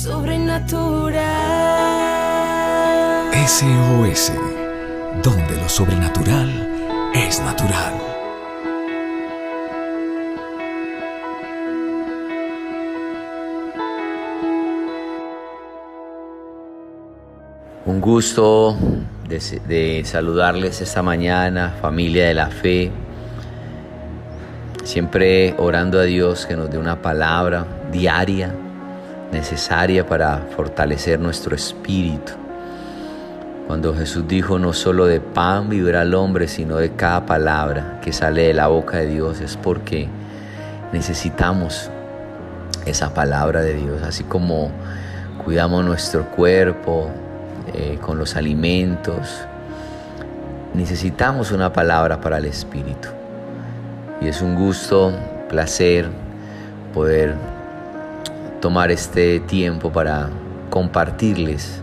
sobrenatural. SOS, donde lo sobrenatural es natural. Un gusto de, de, saludarles esta mañana, familia de la fe. Siempre orando a Dios que nos dé una palabra diaria necesaria para fortalecer nuestro espíritu. Cuando Jesús dijo, no solo de pan vivirá el hombre, sino de cada palabra que sale de la boca de Dios, es porque necesitamos esa palabra de Dios, así como cuidamos nuestro cuerpo eh, con los alimentos, necesitamos una palabra para el espíritu. Y es un gusto, placer poder tomar este tiempo para compartirles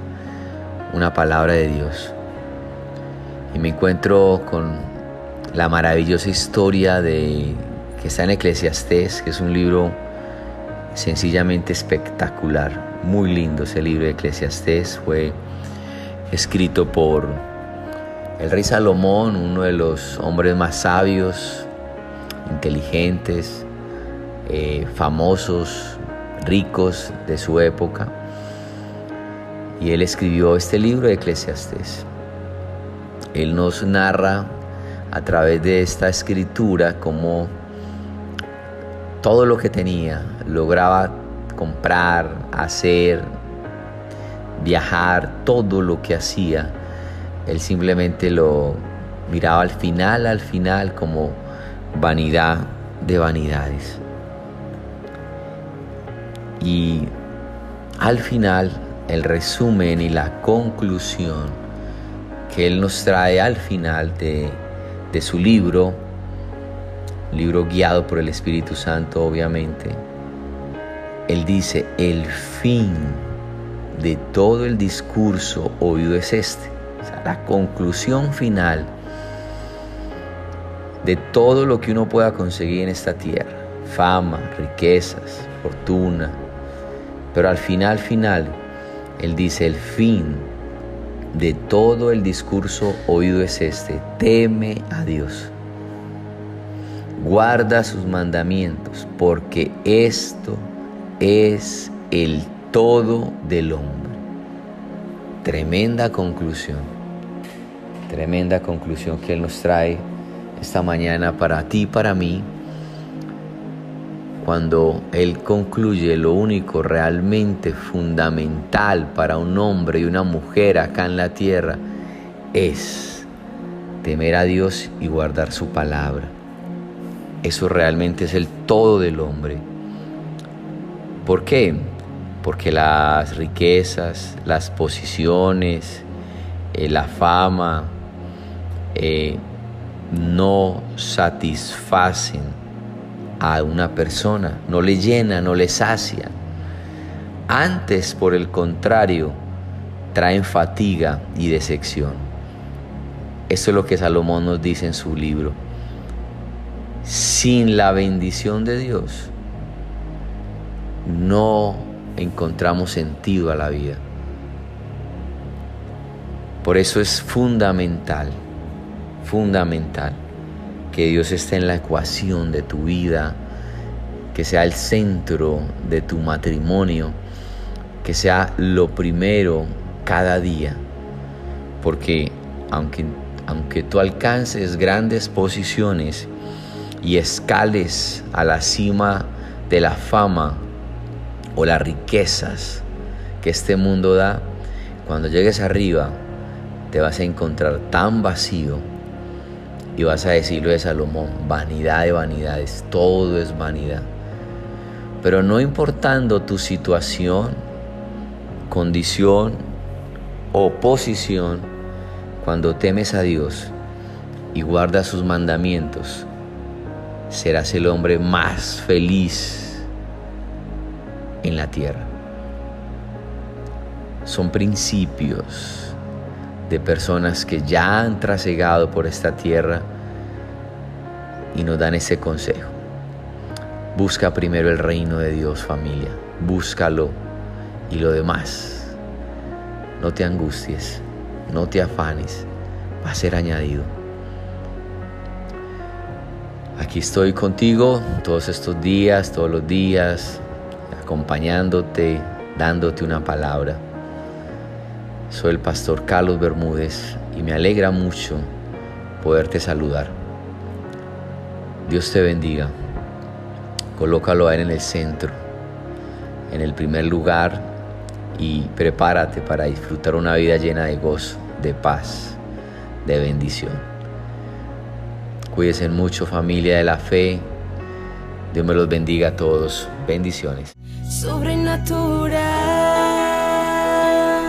una palabra de Dios. Y me encuentro con la maravillosa historia de que está en Eclesiastés, que es un libro sencillamente espectacular, muy lindo ese libro de Eclesiastés, fue escrito por el rey Salomón, uno de los hombres más sabios, inteligentes, eh, famosos ricos de su época. Y él escribió este libro de Eclesiastés. Él nos narra a través de esta escritura cómo todo lo que tenía lograba comprar, hacer, viajar, todo lo que hacía, él simplemente lo miraba al final, al final como vanidad de vanidades. Y al final, el resumen y la conclusión que Él nos trae al final de, de su libro, libro guiado por el Espíritu Santo obviamente, Él dice, el fin de todo el discurso oído es este, o sea, la conclusión final de todo lo que uno pueda conseguir en esta tierra, fama, riquezas, fortuna, pero al final, final, Él dice, el fin de todo el discurso oído es este, teme a Dios, guarda sus mandamientos, porque esto es el todo del hombre. Tremenda conclusión, tremenda conclusión que Él nos trae esta mañana para ti y para mí cuando Él concluye lo único realmente fundamental para un hombre y una mujer acá en la tierra es temer a Dios y guardar su palabra. Eso realmente es el todo del hombre. ¿Por qué? Porque las riquezas, las posiciones, eh, la fama eh, no satisfacen a una persona, no le llena, no le sacia. Antes, por el contrario, traen fatiga y decepción. Eso es lo que Salomón nos dice en su libro. Sin la bendición de Dios, no encontramos sentido a la vida. Por eso es fundamental, fundamental que Dios esté en la ecuación de tu vida, que sea el centro de tu matrimonio, que sea lo primero cada día. Porque aunque, aunque tú alcances grandes posiciones y escales a la cima de la fama o las riquezas que este mundo da, cuando llegues arriba te vas a encontrar tan vacío y vas a decirlo de Salomón, vanidad de vanidades, todo es vanidad. Pero no importando tu situación, condición o posición, cuando temes a Dios y guardas sus mandamientos, serás el hombre más feliz en la tierra. Son principios de personas que ya han trasegado por esta tierra y nos dan ese consejo. Busca primero el reino de Dios familia, búscalo y lo demás, no te angusties, no te afanes, va a ser añadido. Aquí estoy contigo todos estos días, todos los días, acompañándote, dándote una palabra. Soy el pastor Carlos Bermúdez y me alegra mucho poderte saludar. Dios te bendiga. Colócalo a Él en el centro, en el primer lugar y prepárate para disfrutar una vida llena de gozo, de paz, de bendición. Cuídense mucho familia de la fe. Dios me los bendiga a todos. Bendiciones. Sobrenatural.